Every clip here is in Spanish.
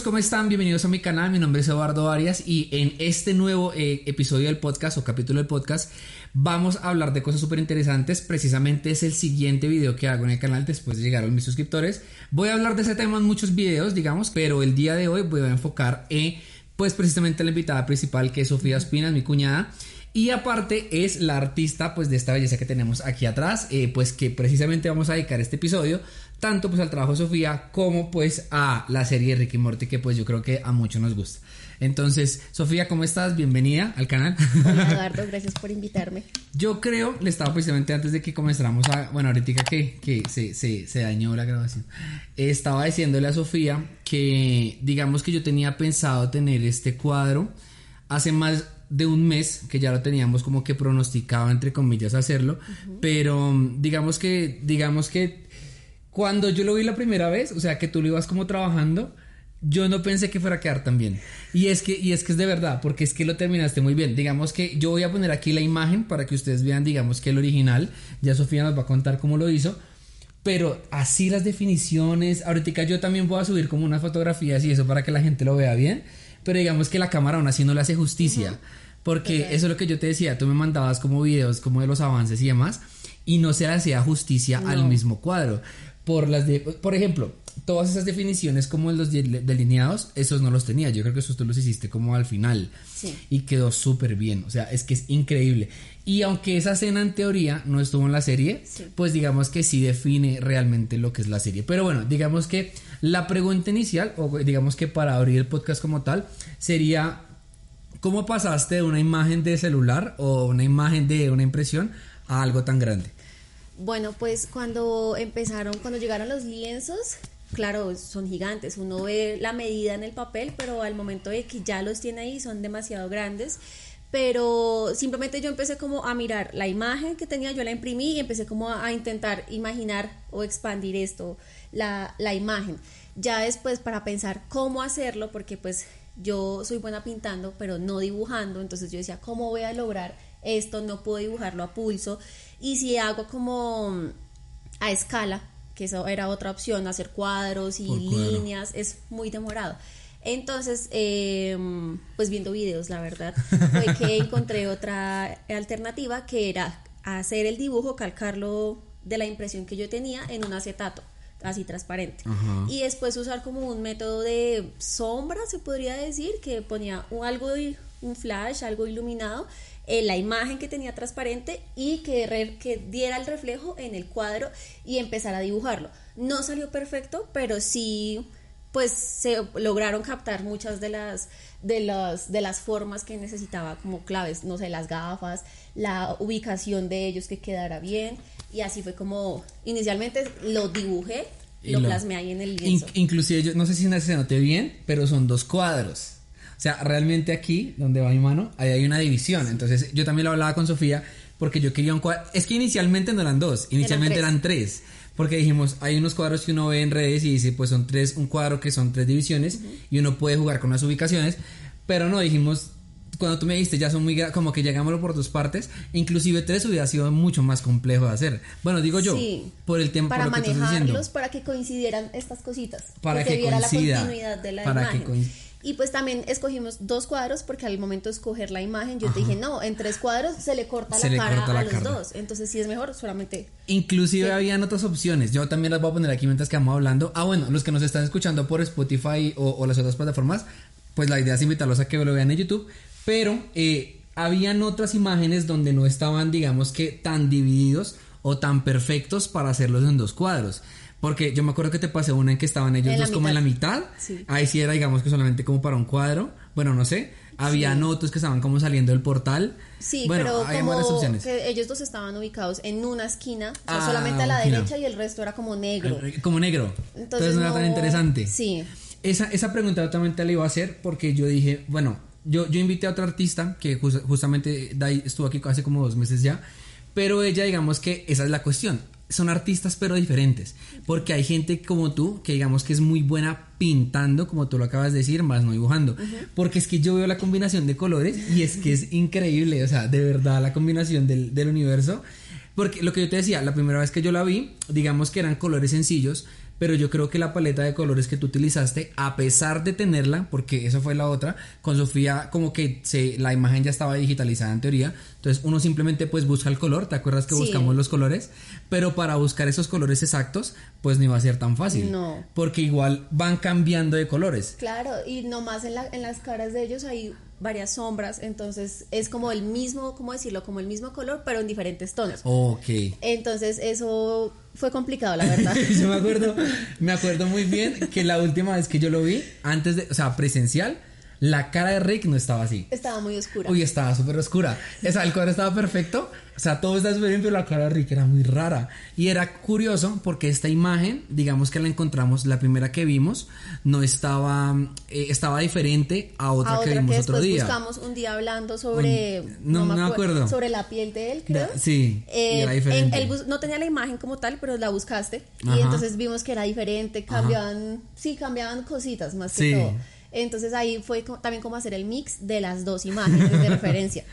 ¿cómo están? Bienvenidos a mi canal, mi nombre es Eduardo Arias y en este nuevo eh, episodio del podcast o capítulo del podcast vamos a hablar de cosas súper interesantes. Precisamente es el siguiente video que hago en el canal después de llegar a mis suscriptores. Voy a hablar de ese tema en muchos videos, digamos, pero el día de hoy voy a enfocar en, pues precisamente la invitada principal que es Sofía Espina, mi cuñada. Y aparte es la artista pues de esta belleza que tenemos aquí atrás, eh, pues que precisamente vamos a dedicar este episodio tanto pues al trabajo de Sofía como pues a la serie de Ricky Morty que pues yo creo que a muchos nos gusta. Entonces, Sofía, ¿cómo estás? Bienvenida al canal. Hola Eduardo, gracias por invitarme. Yo creo, le estaba precisamente antes de que comenzáramos a, bueno, ahorita que, que se, se, se dañó la grabación, estaba diciéndole a Sofía que digamos que yo tenía pensado tener este cuadro hace más de un mes que ya lo teníamos como que pronosticado entre comillas hacerlo, pero digamos que digamos que cuando yo lo vi la primera vez, o sea, que tú lo ibas como trabajando, yo no pensé que fuera a quedar tan bien. Y es que, y es que es de verdad, porque es que lo terminaste muy bien. Digamos que yo voy a poner aquí la imagen para que ustedes vean, digamos que el original. Ya Sofía nos va a contar cómo lo hizo. Pero así las definiciones. Ahorita yo también voy a subir como unas fotografías y eso para que la gente lo vea bien. Pero digamos que la cámara aún así no le hace justicia. Porque eso es lo que yo te decía. Tú me mandabas como videos como de los avances y demás. Y no se le hacía justicia al mismo cuadro por las de, por ejemplo, todas esas definiciones como los delineados, esos no los tenía. Yo creo que esos tú los hiciste como al final. Sí. Y quedó súper bien. O sea, es que es increíble. Y aunque esa escena en teoría no estuvo en la serie, pues digamos que sí define realmente lo que es la serie. Pero bueno, digamos que la pregunta inicial, o digamos que para abrir el podcast como tal, sería, ¿cómo pasaste de una imagen de celular o una imagen de una impresión a algo tan grande? Bueno, pues cuando empezaron, cuando llegaron los lienzos, claro, son gigantes. Uno ve la medida en el papel, pero al momento de que ya los tiene ahí son demasiado grandes. Pero simplemente yo empecé como a mirar la imagen que tenía, yo la imprimí y empecé como a, intentar imaginar o expandir esto, la, la imagen. Ya después para pensar cómo hacerlo, porque pues yo soy buena pintando, pero no dibujando, entonces yo decía, ¿cómo voy a lograr esto? No puedo dibujarlo a pulso. Y si hago como a escala, que eso era otra opción, hacer cuadros y líneas, es muy demorado. Entonces, em, pues viendo videos, la verdad, fue que encontré otra alternativa que era hacer el dibujo, calcarlo de la impresión que yo tenía en un acetato así transparente. Y después usar como un método de sombra, se podría decir, que ponía algo, un flash, algo iluminado eh, la imagen que tenía transparente y que, que diera el reflejo en el cuadro y empezar a dibujarlo. No salió perfecto, pero sí pues se lograron captar muchas de las de las de las formas que necesitaba como claves, no sé, las gafas, la ubicación de ellos que quedara bien y así fue como inicialmente lo dibujé, lo, plasmé ahí en el lienzo. inclusive yo no sé si se noté bien, pero son dos cuadros. O sea, realmente aquí, donde va mi mano, ahí hay una división. Entonces, yo también lo hablaba con Sofía porque yo quería un cuadro. Es que inicialmente no eran dos, inicialmente eran tres. porque dijimos, hay unos cuadros que uno ve en redes y dice, pues son tres, un cuadro que son tres divisiones y uno puede jugar con las ubicaciones, pero no, dijimos, cuando tú me dijiste ya son muy como que llegámoslo por dos partes, inclusive tres hubiera sido mucho más complejo de hacer. Bueno, digo yo, por el tiempo para lo que manejarlos, para que coincidieran estas cositas, para que, viera la continuidad de la para imagen. Y pues también escogimos dos cuadros porque al momento de escoger la imagen yo te dije, no, en tres cuadros se le corta la cara a los dos. Entonces sí es mejor solamente... Inclusive habían otras opciones. Yo también las voy a poner aquí mientras que vamos hablando. Ah, bueno, los que nos están escuchando por Spotify o, las otras plataformas, pues la idea es invitarlos a que lo vean en YouTube. Pero eh, habían otras imágenes donde no estaban, digamos que, tan divididos o tan perfectos para hacerlos en dos cuadros. Porque yo me acuerdo que te pasé una en que estaban ellos dos como en la mitad. Ahí sí era, digamos que solamente como para un cuadro. Bueno, no sé. Había otros que estaban como saliendo del portal. Sí, pero como que ellos dos estaban ubicados en una esquina, ah, solamente a la derecha y el resto era como negro. Como negro. Entonces, no, era tan interesante. Sí. Esa, esa pregunta también te la iba a hacer porque yo dije, bueno, yo, yo invité a otra artista que justamente estuvo aquí hace como dos meses ya, pero ella digamos que esa es la cuestión son artistas pero diferentes, porque hay gente como tú que digamos que es muy buena pintando, como tú lo acabas de decir, más no dibujando, porque es que yo veo la combinación de colores y es que es increíble, o sea, de verdad la combinación del, del universo, porque lo que yo te decía, la primera vez que yo la vi, digamos que eran colores sencillos, pero yo creo que la paleta de colores que tú utilizaste, a pesar de tenerla, porque eso fue la otra, con Sofía como que se, la imagen ya estaba digitalizada en teoría, entonces uno simplemente pues busca el color, ¿te acuerdas que buscamos los colores? Pero para buscar esos colores exactos, pues no iba a ser tan fácil. No. Porque igual van cambiando de colores. Claro, y nomás en, la, en las caras de ellos hay varias sombras, entonces es como el mismo, ¿cómo decirlo? Como el mismo color, pero en diferentes tonos. Ok. Entonces eso fue complicado, la verdad. yo me acuerdo, me acuerdo muy bien que la última vez que yo lo vi, antes de, o sea, presencial, la cara de Rick no estaba así. Estaba muy oscura. Uy, estaba súper oscura. O sea, el cuadro estaba perfecto. O sea, todo estaba súper bien, pero la cara de Rick era muy rara. Y era curioso porque esta imagen, digamos que la encontramos, la primera que vimos, no estaba, eh, estaba diferente a otra, que vimos otro día. buscamos un día hablando sobre, no, me, acuerdo, sobre la piel de él, creo. sí, eh, era diferente. no tenía la imagen como tal, pero la buscaste y entonces vimos que era diferente, cambiaban, sí, cambiaban cositas más que todo. Entonces ahí fue también como hacer el mix de las dos imágenes de referencia.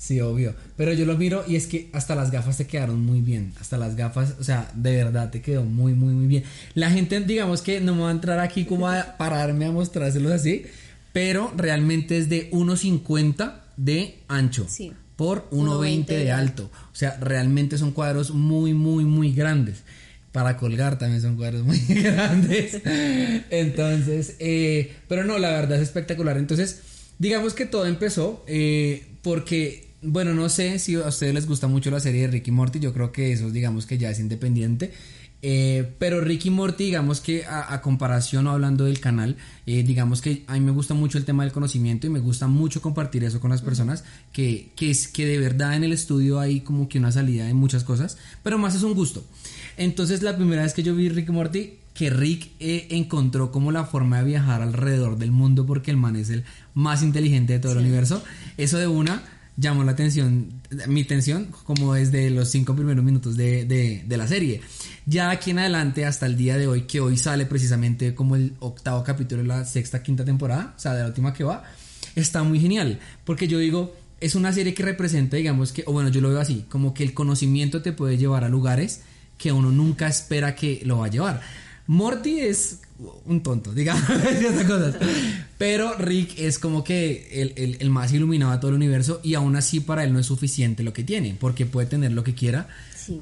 Sí, obvio. Pero yo lo miro y es que hasta las gafas te quedaron muy bien. Hasta las gafas, o sea, de verdad te quedó muy, muy, muy bien. La gente, digamos que no me va a entrar aquí como a pararme a mostrárselos así, pero realmente es de 1,50 de ancho. Por 1,20 de alto. O sea, realmente son cuadros muy, muy, muy grandes para colgar también son cuadros muy grandes. Entonces, eh, pero no, la verdad es espectacular. Entonces, digamos que todo empezó eh, porque, bueno, no sé si a ustedes les gusta mucho la serie de Ricky Morty, yo creo que eso, digamos que ya es independiente. Eh, pero Ricky Morty, digamos que a, comparación o hablando del canal, digamos que a mí me gusta mucho el tema del conocimiento y me gusta mucho compartir eso con las personas, que, que, es, que de verdad en el estudio hay como que una salida de muchas cosas, pero más es un gusto. Entonces la primera vez que yo vi Rick Morty, que Rick eh, encontró como la forma de viajar alrededor del mundo porque el man es el más inteligente de todo el universo, eso de una llamó la atención, mi atención como desde los cinco primeros minutos de, de, la serie. Ya aquí en adelante, hasta el día de hoy, que hoy sale precisamente como el octavo capítulo de la sexta, quinta temporada, o sea, de la última que va, está muy genial, porque yo digo, es una serie que representa, digamos que, o bueno, yo lo veo así, como que el conocimiento te puede llevar a lugares que uno nunca espera que lo va a llevar. Morty es un tonto, digamos, cosas. Pero Rick es como que el, más iluminado de todo el universo y aún así para él no es suficiente lo que tiene, porque puede tener lo que quiera.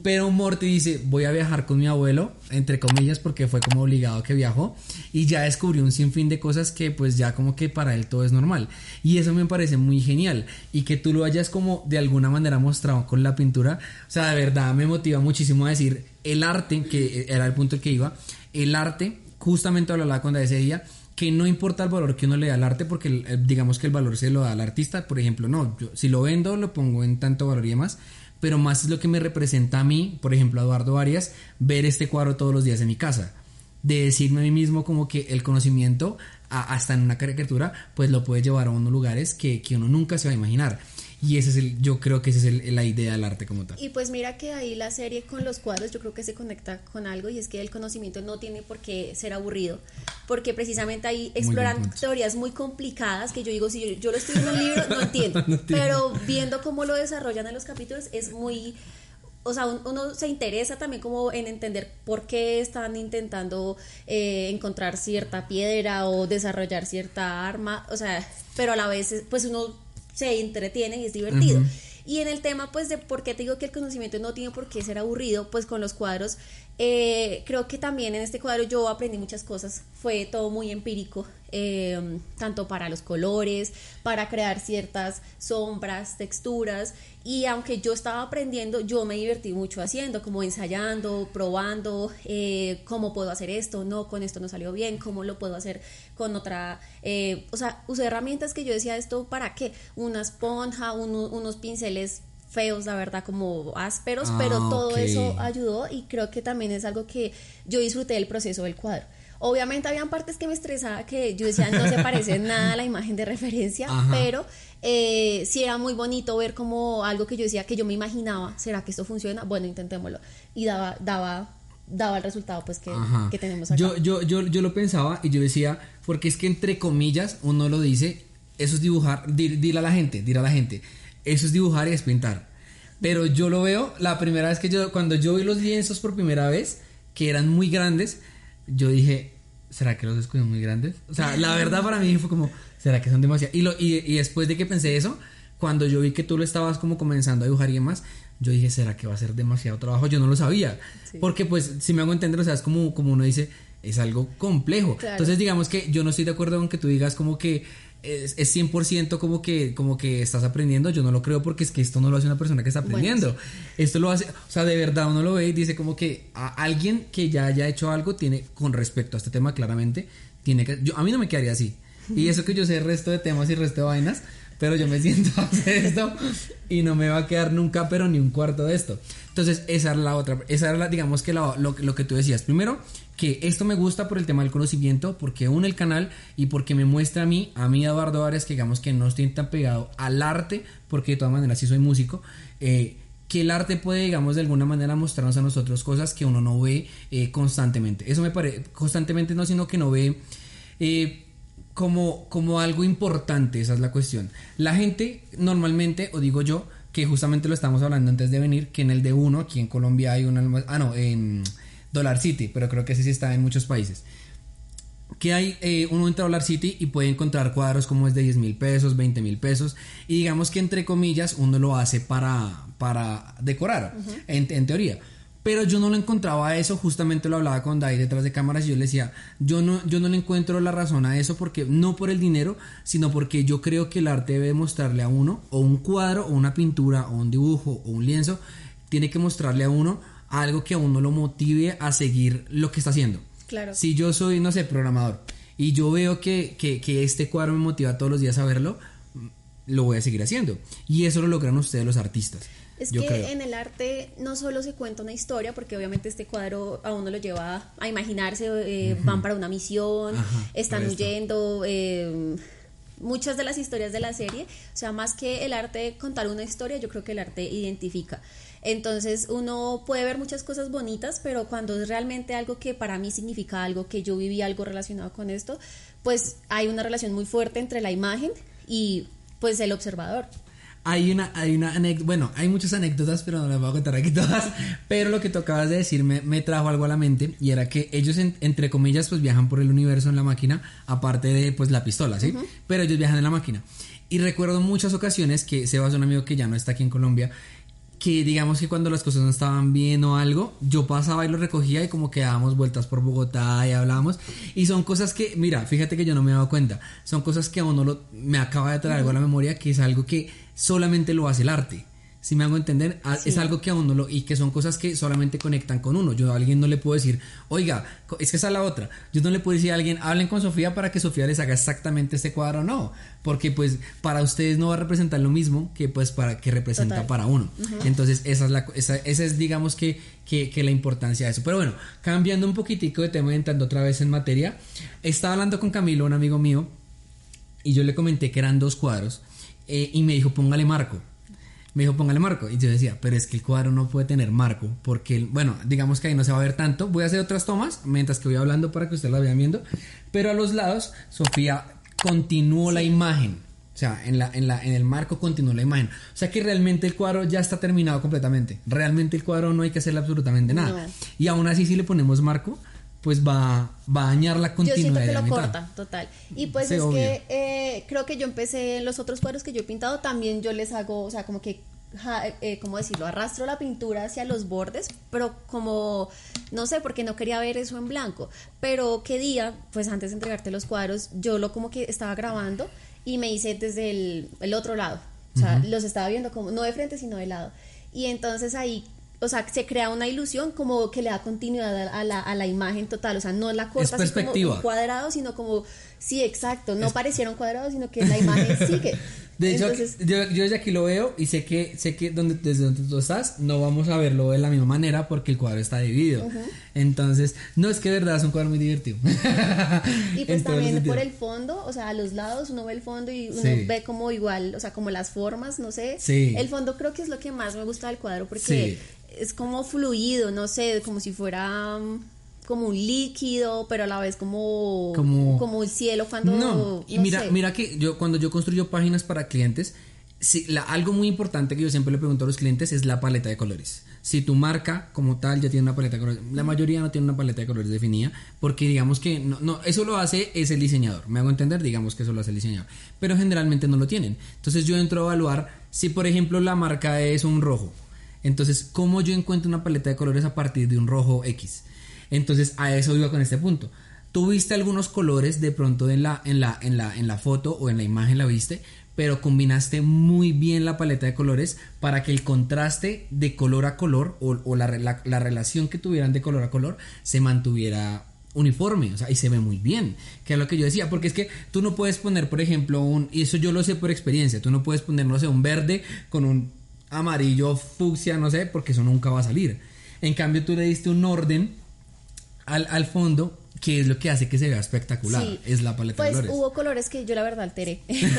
Pero Morty dice, voy a viajar con mi abuelo, entre comillas, porque fue como obligado que viajó, y ya descubrió un sinfín de cosas que pues ya como que para él todo es normal. Y eso me parece muy genial. Y que tú lo hayas como de alguna manera mostrado con la pintura, o sea, de verdad me motiva muchísimo a decir, el arte, que era el punto que iba, el arte, justamente hablaba con ese día, que no importa el valor que uno le da al arte, porque eh, digamos que el valor se lo da al artista, por ejemplo, no, yo, si lo vendo lo pongo en tanto valor y demás, pero más es lo que me representa a mí, por ejemplo, a Eduardo Arias, ver este cuadro todos los días en mi casa, de decirme a mí mismo como que el conocimiento, hasta en una caricatura, pues lo puede llevar a unos lugares que, que uno nunca se va a imaginar. Y ese es el, yo creo que esa es la idea del arte como tal. Y pues mira que ahí la serie con los cuadros yo creo que se conecta con algo y es que el conocimiento no tiene por qué ser aburrido, porque precisamente ahí exploran teorías muy complicadas que yo digo, si yo, lo estoy en un libro no entiendo, pero viendo cómo lo desarrollan en los capítulos es muy o sea, uno se interesa también como en entender por qué están intentando eh, encontrar cierta piedra o desarrollar cierta arma, o sea, pero a la vez, pues uno se entretiene y es divertido. Y en el tema, pues, de por qué te digo que el conocimiento no tiene por qué ser aburrido, pues con los cuadros, eh, creo que también en este cuadro yo aprendí muchas cosas. Fue todo muy empírico, eh, tanto para los colores, para crear ciertas sombras, texturas. Y aunque yo estaba aprendiendo, yo me divertí mucho haciendo, como ensayando, probando, eh, cómo puedo hacer esto, no, con esto no salió bien, cómo lo puedo hacer con otra, eh, o sea, usé herramientas que yo decía esto para qué, una esponja, unos pinceles feos, la verdad, como ásperos, pero ah, todo eso ayudó y creo que también es algo que yo disfruté del proceso del cuadro. Obviamente habían partes que me estresaba que yo decía no se parece nada a la imagen de referencia, pero eh, sí era muy bonito ver como algo que yo decía que yo me imaginaba, ¿será que esto funciona? Bueno, intentémoslo. Y daba, daba, daba el resultado pues que, que tenemos acá. Yo, yo, yo, yo lo pensaba y yo decía, porque es que entre comillas uno lo dice, eso es dibujar, dile a la gente, dile a la gente, eso es dibujar y es pintar. Pero yo lo veo, la primera vez que yo, cuando yo vi los lienzos por primera vez, que eran muy grandes, yo dije, ¿será que los escogí muy grandes? O sea, la verdad para mí fue como, ¿será que son demasiado? Y, lo, y, y después de que pensé eso, cuando yo vi que tú lo estabas como comenzando a dibujar y demás, yo dije, ¿será que va a ser demasiado trabajo? Yo no lo sabía. Porque pues, si me hago entender, o sea, es como, como uno dice, es algo complejo. Entonces, digamos que yo no estoy de acuerdo con que tú digas como que es, es 100% como que, como que estás aprendiendo. Yo no lo creo porque es que esto no lo hace una persona que está aprendiendo. Esto lo hace, o sea, de verdad uno lo ve y dice como que a alguien que ya haya hecho algo tiene, con respecto a este tema claramente, tiene que, yo, a mí no me quedaría así. Y eso que yo sé el resto de temas y el resto de vainas, pero yo me siento a hacer esto y no me va a quedar nunca, pero ni un cuarto de esto. Entonces, esa era la otra, esa era la, digamos que lo, lo, que tú decías. Primero, que esto me gusta por el tema del conocimiento, porque une el canal y porque me muestra a mí, a mí Eduardo Arias, que digamos que no estoy tan pegado al arte, porque de todas maneras sí soy músico, eh, que el arte puede, digamos, de alguna manera mostrarnos a nosotros cosas que uno no ve eh, constantemente. Eso me parece, constantemente no, sino que no ve... Eh, como, como algo importante, esa es la cuestión. La gente normalmente, o digo yo, que justamente lo estamos hablando antes de venir, que en el de uno, aquí en Colombia hay un ah no, en Dollar City, pero creo que ese sí está en muchos países. Que hay, eh, uno entra a Dollar City y puede encontrar cuadros como es de 10 mil pesos, 20 mil pesos, y digamos que entre comillas uno lo hace para, para decorar, en, en teoría. Pero yo no lo encontraba a eso, justamente lo hablaba con Dai detrás de cámaras y yo le decía, yo no, yo no le encuentro la razón a eso porque no por el dinero, sino porque yo creo que el arte debe mostrarle a uno, o un cuadro, o una pintura, o un dibujo, o un lienzo, tiene que mostrarle a uno algo que a uno lo motive a seguir lo que está haciendo. Claro. Si yo soy, no sé, programador, y yo veo que, que, que este cuadro me motiva todos los días a verlo, lo voy a seguir haciendo. Y eso lo logran ustedes los artistas. Es que en el arte no solo se cuenta una historia, porque obviamente este cuadro a uno lo lleva a imaginarse, eh, van para una misión, están huyendo, eh, muchas de las historias de la serie, o sea, más que el arte contar una historia, yo creo que el arte identifica. Entonces uno puede ver muchas cosas bonitas, pero cuando es realmente algo que para mí significa algo, que yo viví algo relacionado con esto, pues hay una relación muy fuerte entre la imagen y pues el observador. Hay una, hay una anécdota, bueno, hay muchas anécdotas, pero no las voy a contar aquí todas. Pero lo que tú acabas de decir me, trajo algo a la mente y era que ellos, entre comillas, pues viajan por el universo en la máquina, aparte de pues la pistola, ¿sí? Pero ellos viajan en la máquina. Y recuerdo muchas ocasiones que Sebas, un amigo que ya no está aquí en Colombia, que digamos que cuando las cosas no estaban bien o algo, yo pasaba y lo recogía y como que dábamos vueltas por Bogotá y hablábamos. Y son cosas que, mira, fíjate que yo no me he dado cuenta, son cosas que a uno lo, me acaba de traer algo a la memoria, que es algo que solamente lo hace el arte. Si me hago entender, es algo que a uno lo, y que son cosas que solamente conectan con uno. Yo a alguien no le puedo decir, oiga, es que esa es la otra. Yo no le puedo decir a alguien, hablen con Sofía para que Sofía les haga exactamente este cuadro, no, porque pues para ustedes no va a representar lo mismo que pues para que representa para uno. Entonces, esa es la, esa, es digamos que, que, la importancia de eso. Pero bueno, cambiando un poquitico de tema, entrando otra vez en materia, estaba hablando con Camilo, un amigo mío, y yo le comenté que eran dos cuadros, eh, y me dijo, póngale marco me dijo póngale marco. Y yo decía, pero es que el cuadro no puede tener marco, porque, bueno, digamos que ahí no se va a ver tanto. Voy a hacer otras tomas mientras que voy hablando para que ustedes la vayan viendo. Pero a los lados, Sofía continuó la imagen. O sea, en, la, en, la, en el marco continuó la imagen. O sea que realmente el cuadro ya está terminado completamente. Realmente el cuadro no hay que hacerle absolutamente nada. Y aún así, si le ponemos marco, pues va, va a dañar la continuidad. Yo siento que lo corta, total. Y pues es que eh, creo que yo empecé en los otros cuadros que yo he pintado, también yo les hago, o sea, como que eh, ¿cómo decirlo? Arrastro la pintura hacia los bordes, pero como, no sé, porque no quería ver eso en blanco. Pero qué día, pues antes de entregarte los cuadros, yo lo como que estaba grabando y me hice desde el, otro lado. O sea, los estaba viendo como, no de frente, sino de lado. Y entonces ahí o sea, se crea una ilusión como que le da continuidad a la, a la imagen total, o sea, no la corta así como un cuadrado, sino como, sí, exacto, no parecieron cuadrados, sino que la imagen sigue. De hecho, yo, yo, desde aquí lo veo y sé que sé que donde, desde donde tú estás no vamos a verlo de la misma manera porque el cuadro está dividido. Entonces, no es que de verdad es un cuadro muy divertido. y pues también por el fondo, o sea, a los lados uno ve el fondo y uno ve como igual, o sea, como las formas, no sé. Sí. El fondo creo que es lo que más me gusta del cuadro porque es como fluido, no sé, como si fuera mm, como un líquido, pero a la vez como como, el cielo cuando no, y mira, mira que yo cuando yo construyo páginas para clientes, sí, la, algo muy importante que yo siempre le pregunto a los clientes es la paleta de colores. si tu marca como tal ya tiene una paleta de colores, la mayoría no tiene una paleta de colores definida, porque digamos que no, no, eso lo hace es el diseñador, me hago entender, digamos que eso lo hace el diseñador, pero generalmente no lo tienen. Entonces yo entro a evaluar si por ejemplo la marca es un rojo, entonces cómo yo encuentro una paleta de colores a partir de un rojo X. Entonces a eso iba con este punto. Tú viste algunos colores de pronto en la, en la, en la, en la foto o en la imagen la viste, pero combinaste muy bien la paleta de colores para que el contraste de color a color o, la, relación que tuvieran de color a color se mantuviera uniforme, o sea, y se ve muy bien, que es lo que yo decía, porque es que tú no puedes poner, por ejemplo, un, y eso yo lo sé por experiencia, tú no puedes poner, no sé, un verde con un amarillo, fucsia, no sé, porque eso nunca va a salir. En cambio, tú le diste un orden al, al fondo que es lo que hace que se vea espectacular, es la paleta de pues, colores. hubo colores que yo la verdad alteré, eh,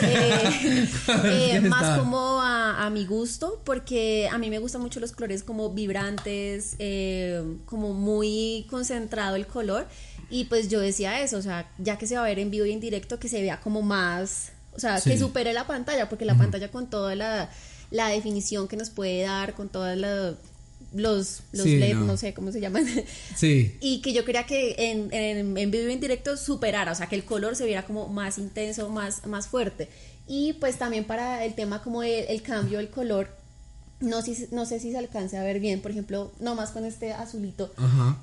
eh, más como a, mi gusto, porque a mí me gustan mucho los colores como vibrantes, eh, como muy concentrado el color, y pues yo decía eso, o sea, ya que se va a ver en vivo y en directo, que se vea como más, o sea, que supere la pantalla, porque la pantalla con toda la, la definición que nos puede dar, con toda la los, los LED, no. sé cómo se llaman. Sí. y que yo quería que en, en, en vivo y en directo superara, o sea, que el color se viera como más intenso, más, más fuerte. Y pues también para el tema como el, cambio del color, no, si, no sé si se alcance a ver bien, por ejemplo, nomás con este azulito,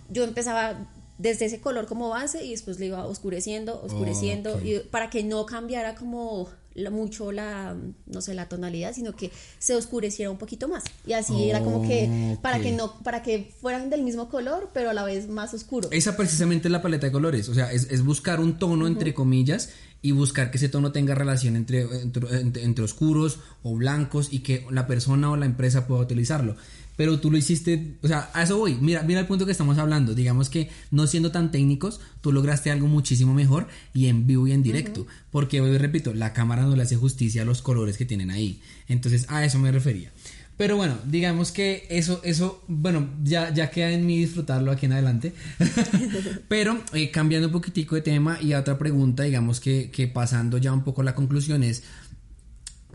yo empezaba desde ese color como base y después le iba oscureciendo, oscureciendo, y para que no cambiara como mucho la, no sé, la tonalidad, sino que se oscureciera un poquito más. Y así era como que, para que no, para que fueran del mismo color, pero a la vez más oscuro. Esa precisamente es la paleta de colores, o sea, es, buscar un tono, entre comillas, y buscar que ese tono tenga relación entre, entre, entre, oscuros o blancos y que la persona o la empresa pueda utilizarlo. Pero tú lo hiciste, o sea, a eso voy, mira, mira el punto que estamos hablando, digamos que no siendo tan técnicos, tú lograste algo muchísimo mejor y en vivo y en directo, porque hoy repito, la cámara no le hace justicia a los colores que tienen ahí, entonces a eso me refería. Pero bueno, digamos que eso, eso, bueno, ya, ya queda en mí disfrutarlo aquí en adelante. Pero eh, cambiando un poquitico de tema y a otra pregunta, digamos que, que pasando ya un poco la conclusión es,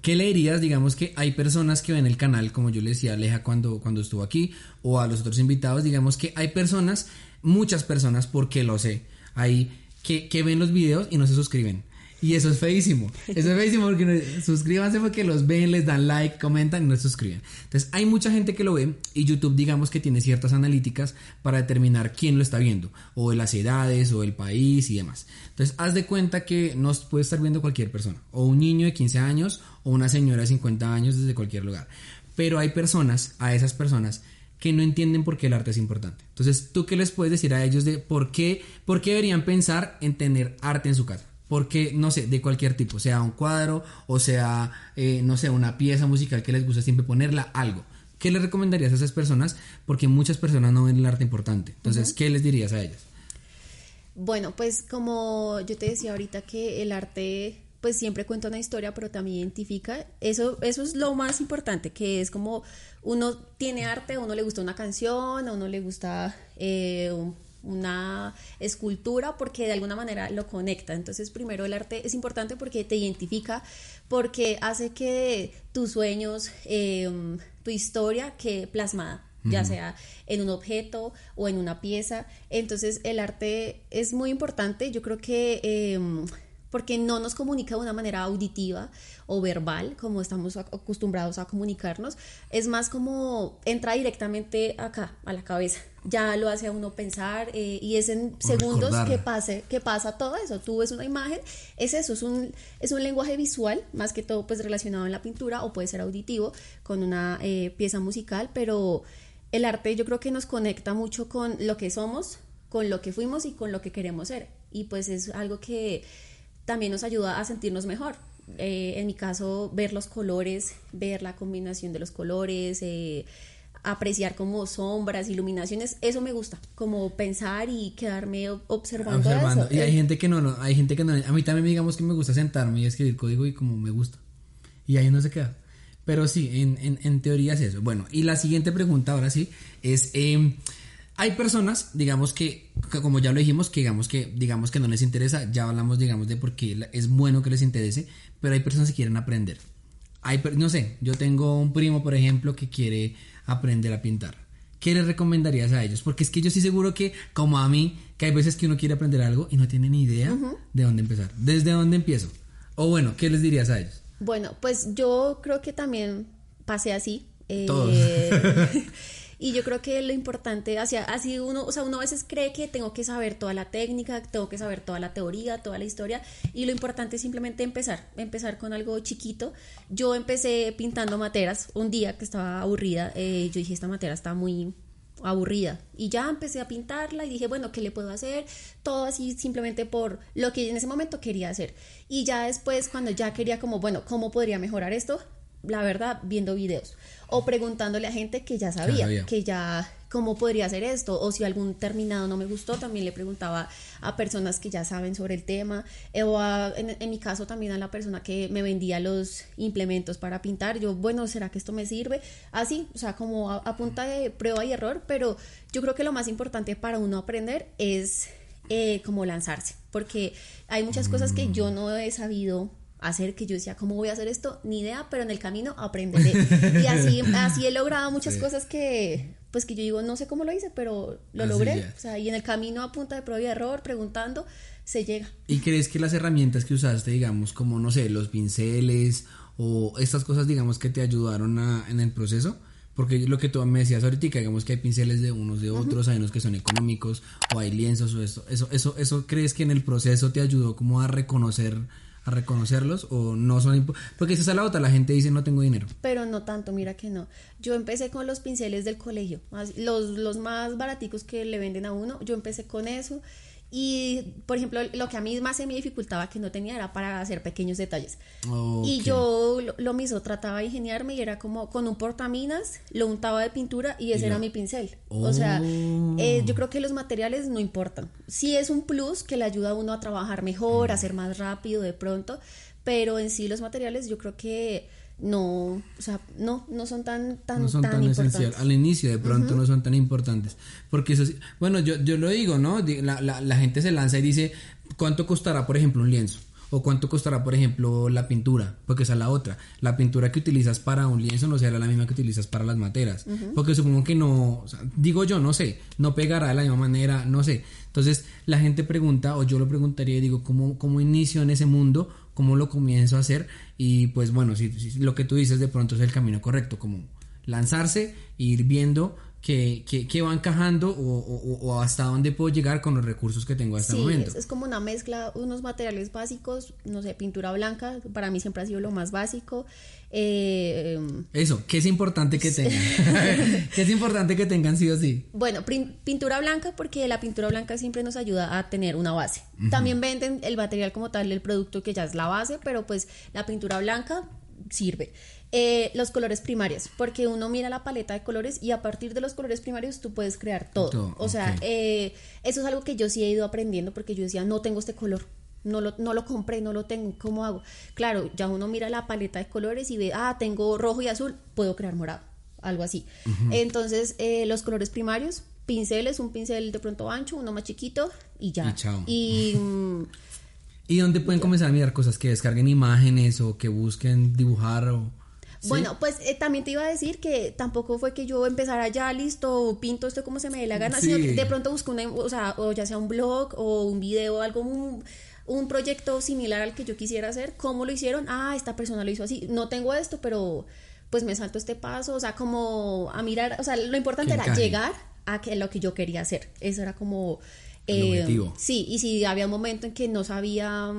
¿Qué le dirías? Digamos que hay personas que ven el canal, como yo le decía a Aleja cuando, cuando estuvo aquí, o a los otros invitados, digamos que hay personas, muchas personas, porque lo sé, hay que, que ven los videos y no se suscriben. Y eso es feísimo. Eso es feísimo porque suscríbanse porque los ven, les dan like, comentan y no se suscriben. Entonces, hay mucha gente que lo ve y YouTube, digamos que tiene ciertas analíticas para determinar quién lo está viendo, o de las edades, o el país y demás. Entonces, haz de cuenta que nos puede estar viendo cualquier persona, o un niño de 15 años, o una señora de 50 años desde cualquier lugar. Pero hay personas, a esas personas, que no entienden por qué el arte es importante. Entonces, ¿tú qué les puedes decir a ellos de por qué, por qué deberían pensar en tener arte en su casa? Porque, no sé, de cualquier tipo, sea un cuadro o sea, eh, no sé, una pieza musical que les gusta siempre ponerla, algo. ¿Qué le recomendarías a esas personas? Porque muchas personas no ven el arte importante. Entonces, ¿qué les dirías a ellas? Bueno, pues como yo te decía ahorita que el arte pues siempre cuenta una historia, pero también identifica. Eso, eso es lo más importante, que es como uno tiene arte, a uno le gusta una canción, a uno le gusta eh, un una escultura porque de alguna manera lo conecta. Entonces, primero el arte es importante porque te identifica, porque hace que tus sueños, em, tu historia quede plasmada ya sea en un objeto o en una pieza. Entonces el arte es muy importante. Yo creo que em, porque no nos comunica de una manera auditiva o verbal, como estamos acostumbrados a comunicarnos, es más como entra directamente acá, a la cabeza. Ya lo hace a uno pensar eh, y es en segundos que, pase, que pasa todo eso. Tú ves una imagen, es eso, es un, es un lenguaje visual, más que todo pues relacionado en la pintura o puede ser auditivo con una eh, pieza musical, pero el arte yo creo que nos conecta mucho con lo que somos, con lo que fuimos y con lo que queremos ser. Y pues es algo que también nos ayuda a sentirnos mejor. Eh, en mi caso, ver los colores, ver la combinación de los colores, eh, apreciar como sombras, iluminaciones, eso me gusta, como pensar y quedarme observando, eso. Y hay gente que no, no, hay gente que no, a mí también digamos que me gusta sentarme y escribir código y como me gusta. Y ahí no se queda. Pero sí, en, en, en teoría es eso. Bueno, y la siguiente pregunta ahora sí es... Eh, hay personas, digamos que, como ya lo dijimos, que digamos que, digamos que no les interesa, ya hablamos, digamos, de por qué es bueno que les interese, pero hay personas que quieren aprender. Hay, no sé, yo tengo un primo, por ejemplo, que quiere aprender a pintar. ¿qué les recomendarías a ellos? Porque es que yo estoy seguro que, como a mí, que hay veces que uno quiere aprender algo y no tiene ni idea de dónde empezar. ¿Desde dónde empiezo? O bueno, ¿qué les dirías a ellos? Bueno, pues yo creo que también pasé así. Eh, Todos. y yo creo que lo importante, hacia, así uno, o sea, uno a veces cree que tengo que saber toda la técnica, tengo que saber toda la teoría, toda la historia, y lo importante es simplemente empezar, empezar con algo chiquito. Yo empecé pintando materas un día que estaba aburrida, eh, yo dije, esta matera está muy aburrida y ya empecé a pintarla y dije bueno qué le puedo hacer todo así simplemente por lo que en ese momento quería hacer. Y ya después cuando ya quería como bueno cómo podría mejorar esto la verdad viendo videos o preguntándole a gente que ya sabía, sabía. que ya cómo podría hacer esto o si algún terminado no me gustó también le preguntaba a personas que ya saben sobre el tema eh, o a- en, en mi caso también a la persona que me vendía los implementos para pintar. Yo bueno será que esto me sirve así o sea como a, a punta de prueba y error pero yo creo que lo más importante para uno aprender es eh, como lanzarse porque hay muchas cosas que yo no he sabido hacer que yo decía, ¿cómo voy a hacer esto? Ni idea, pero en el camino aprenderé. Y así, así he logrado muchas Sí. cosas que, pues que yo digo, no sé cómo lo hice, pero lo Así logré. ya. O sea, y en el camino a punta de prueba y error, preguntando, se llega. ¿Y crees que las herramientas que usaste, digamos, como, no sé, los pinceles o estas cosas, digamos, que te ayudaron a- en el proceso? Porque lo que tú me decías ahorita, digamos que hay pinceles de unos de otros, hay unos que son económicos o hay lienzos o esto. ¿Eso, eso, ¿Eso crees que en el proceso te ayudó como a reconocer, a reconocerlos o no son Porque esa es la otra, la gente dice no tengo dinero. Pero no tanto, mira que no. Yo empecé con los pinceles del colegio, los, los más baraticos que le venden a uno, yo empecé con eso. Y, por ejemplo, lo que a mí más se me dificultaba que no tenía era para hacer pequeños detalles. Y yo lo, lo mismo, trataba de ingeniarme y era como con un portaminas, lo untaba de pintura y ese Y era mi pincel. O sea, Oh. eh, yo creo que los materiales no importan. Sí es un plus que le ayuda a uno a trabajar mejor, a ser más rápido de pronto, pero en sí los materiales yo creo que no, o sea, no, no son tan, tan, no son tan, importantes. esenciales. Al inicio de pronto no son tan importantes. Porque eso sí- bueno, yo, yo lo digo, ¿no? La, la gente se lanza y dice, ¿cuánto costará, por ejemplo, un lienzo? O cuánto costará, por ejemplo, la pintura, porque esa es la otra. La pintura que utilizas para un lienzo no será la misma que utilizas para las materas. Porque supongo que no, o sea, digo yo, no sé, no pegará de la misma manera, no sé. Entonces la gente pregunta, o yo lo preguntaría y digo, ¿cómo, cómo inicio en ese mundo? ¿Cómo lo comienzo a hacer? Y pues bueno, si, si lo que tú dices de pronto es el camino correcto, como lanzarse e ir viendo que, que, que va encajando o, o- o hasta dónde puedo llegar con los recursos que tengo hasta Sí, el momento. es, es como una mezcla, unos materiales básicos, no sé, pintura blanca, para mí siempre ha sido lo más básico. Eh, Eso, que es importante que tengan. que es importante que tengan sí o sí. Bueno, pintura blanca porque la pintura blanca siempre nos ayuda a tener una base. También venden el material como tal, el producto que ya es la base, pero pues la pintura blanca sirve. Eh, los colores primarios, porque uno mira la paleta de colores y a partir de los colores primarios tú puedes crear todo. Todo, o sea, eh, eso es algo que yo sí he ido aprendiendo porque yo decía, no tengo este color. No lo, no lo compré, no lo tengo, ¿cómo hago? Claro, ya uno mira la paleta de colores y ve, ah, tengo rojo y azul, puedo crear morado, algo así. Entonces, eh, los colores primarios, pinceles, un pincel de pronto ancho, uno más chiquito y ya. Y chao. Y, ¿Y dónde pueden comenzar a mirar cosas que descarguen imágenes o que busquen dibujar o ¿sí? Bueno, pues eh, también te iba a decir que tampoco fue que yo empezara ya listo, pinto esto como se me dé la gana, Sí. sino que de pronto busco una, o sea, o ya sea un blog o un video, algo, un proyecto similar al que yo quisiera hacer, ¿cómo lo hicieron? Ah, esta persona lo hizo así, no tengo esto, pero pues me salto este paso, o sea, como a mirar, o sea, lo importante era llegar a que, lo que yo quería hacer, eso era como... Eh. Sí, y si había un momento en que no sabía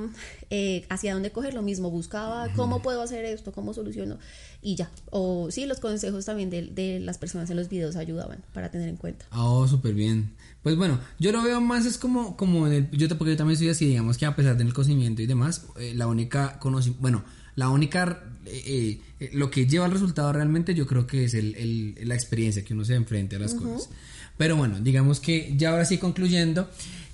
eh, hacia dónde coger, lo mismo, buscaba cómo puedo hacer esto, cómo soluciono, y ya. O sí, los consejos también de, de las personas en los videos ayudaban para tener en cuenta. Oh, súper bien. Pues bueno, yo lo veo más es como, como en el, yo porque yo también soy así, digamos que a pesar del conocimiento y demás, eh, la única conoci- bueno, la única, eh, eh, lo que lleva al resultado realmente yo creo que es el, el- la experiencia que uno se enfrente a las cosas. Pero bueno, digamos que ya ahora sí concluyendo,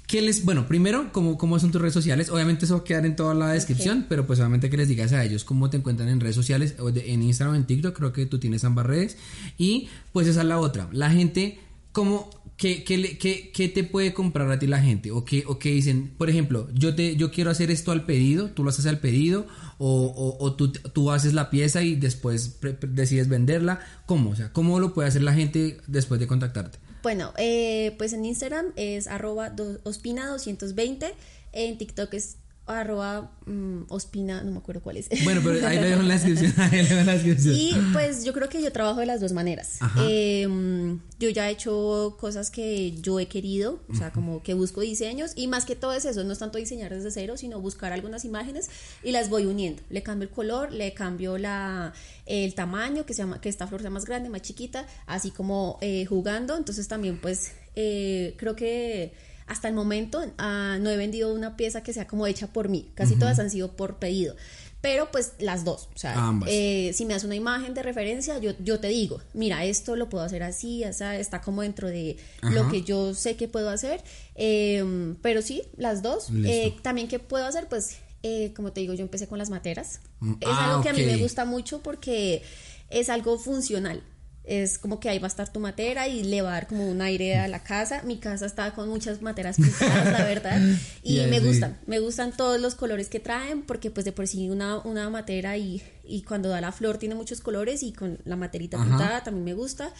¿qué les, bueno, primero, ¿cómo, cómo son tus redes sociales? Obviamente eso va a quedar en toda la descripción, pero pues obviamente que les digas a ellos cómo te encuentran en redes sociales, o de- en Instagram, en TikTok, creo que tú tienes ambas redes. Y pues esa es la otra, la gente, ¿cómo, ¿qué, qué, qué- qué te puede comprar a ti la gente? ¿O qué, o qué dicen? Por ejemplo, yo, te, yo quiero hacer esto al pedido, tú lo haces al pedido, o, o, o tú, tú haces la pieza y después decides venderla. ¿Cómo? O sea, ¿cómo lo puede hacer la gente después de contactarte? Bueno, eh, pues en Instagram es arroba do- ospina220, en TikTok es arroba mm, ospina, no me acuerdo cuál es. Bueno, pero ahí lo dejo en la descripción. Ahí lo dejo en la descripción. Y pues yo creo que yo trabajo de las dos maneras. Eh, mm, yo ya he hecho cosas que yo he querido, o sea, como que busco diseños y más que todo es eso, no es tanto diseñar desde cero, sino buscar algunas imágenes y las voy uniendo. Le cambio el color, le cambio la, el tamaño, que, se llama, que esta flor sea más grande, más chiquita, así como eh, jugando. Entonces también pues eh, creo que hasta el momento ah, no he vendido una pieza que sea como hecha por mí, casi todas han sido por pedido. Pero pues las dos, o sea, eh, si me das una imagen de referencia, yo, yo te digo, mira, esto lo puedo hacer así, o sea, está como dentro de lo que yo sé que puedo hacer. eh, pero sí, las dos. Eh, también que puedo hacer, pues, eh, como te digo, yo empecé con las materas. Mm, Es ah, algo que a mí me gusta mucho porque es algo funcional. Es como que ahí va a estar tu matera y le va a dar como un aire a la casa. Mi casa está con muchas materas pintadas, la verdad. Y me sí. gustan, me gustan todos los colores que traen porque pues de por sí una, una matera y, y cuando da la flor tiene muchos colores y con la materita Ajá. pintada también me gusta.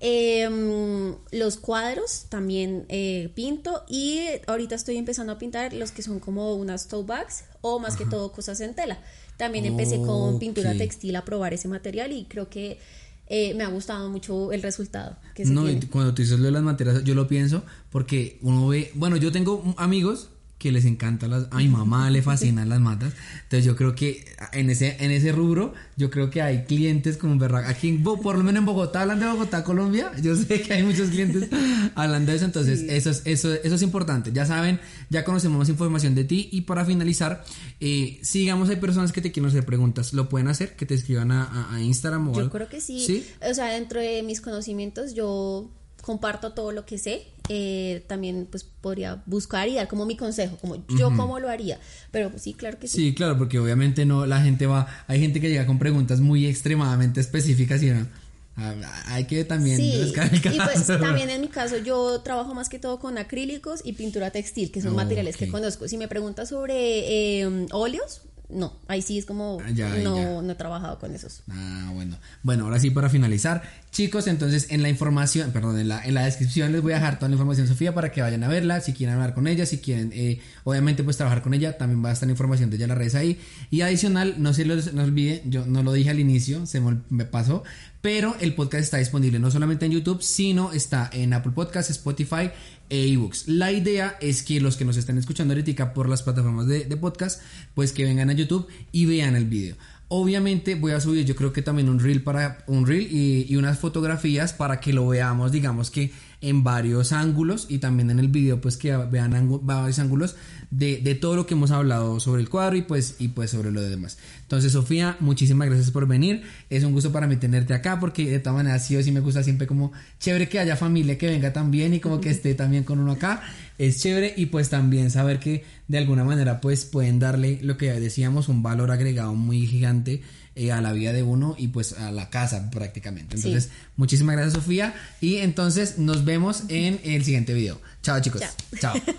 Em, los cuadros también eh, pinto y ahorita estoy empezando a pintar los que son como unas tote bags o más que todo cosas en tela. También empecé con pintura textil a probar ese material y creo que eh, me ha gustado mucho el resultado que se No, y tiene. cuando tú dices lo de las materias, yo lo pienso porque uno ve, bueno, yo tengo amigos que les encantan las, a mi mamá le fascinan las matas, entonces yo creo que en ese en ese rubro, yo creo que hay clientes como berraco, aquí por lo menos en Bogotá, hablando de Bogotá, Colombia, yo sé que hay muchos clientes hablando de eso, entonces eso es eso eso es importante, ya saben, ya conocemos más información de ti. Y para finalizar, eh, sigamos hay personas que te quieren hacer preguntas, lo pueden hacer, que te escriban a, a- a Instagram o Yo algo. creo que sí. ¿Sí? O sea, dentro de mis conocimientos yo comparto todo lo que sé. Eh, también pues podría buscar y dar como mi consejo, como yo cómo lo haría. Pero pues, sí, claro que sí. Sí, claro, porque obviamente no, la gente va, hay gente que llega con preguntas muy extremadamente específicas y no, hay que también Sí, el y pues caso. también en mi caso yo trabajo más que todo con acrílicos y pintura textil, que son Oh, materiales que ok. conozco. Si me preguntas sobre eh, óleos, no, ahí sí es como Ah, ya, no, ya. no he trabajado con esos. Ah, bueno. Bueno, ahora sí para finalizar. Chicos, entonces en la información, perdón, en la, en la descripción les voy a dejar toda la información de Sofía para que vayan a verla, si quieren hablar con ella, si quieren, eh, obviamente pues trabajar con ella, también va a estar la información de ella en las redes ahí. Y adicional, no se los no olviden, yo no lo dije al inicio, se me, pasó, pero el podcast está disponible no solamente en YouTube, sino está en Apple Podcasts, Spotify e ebooks. La idea es que los que nos estén escuchando ahorita por las plataformas de, de podcast, pues que vengan a YouTube y vean el video. Obviamente voy a subir yo creo que también un reel para un reel y, y unas fotografías para que lo veamos digamos que en varios ángulos y también en el video pues que vean varios ángulos de, de todo lo que hemos hablado sobre el cuadro y pues y pues sobre lo demás. Entonces Sofía, muchísimas gracias por venir. Es un gusto para mí tenerte acá porque de todas maneras sí o sí me gusta siempre como chévere que haya familia que venga también y como que esté también con uno acá. Es chévere y pues también saber que de alguna manera pues pueden darle lo que decíamos un valor agregado muy gigante eh, a la vida de uno y pues a la casa prácticamente. Entonces, Sí. muchísimas gracias Sofía y entonces nos vemos en el siguiente video. Chao chicos. Chao. Chao.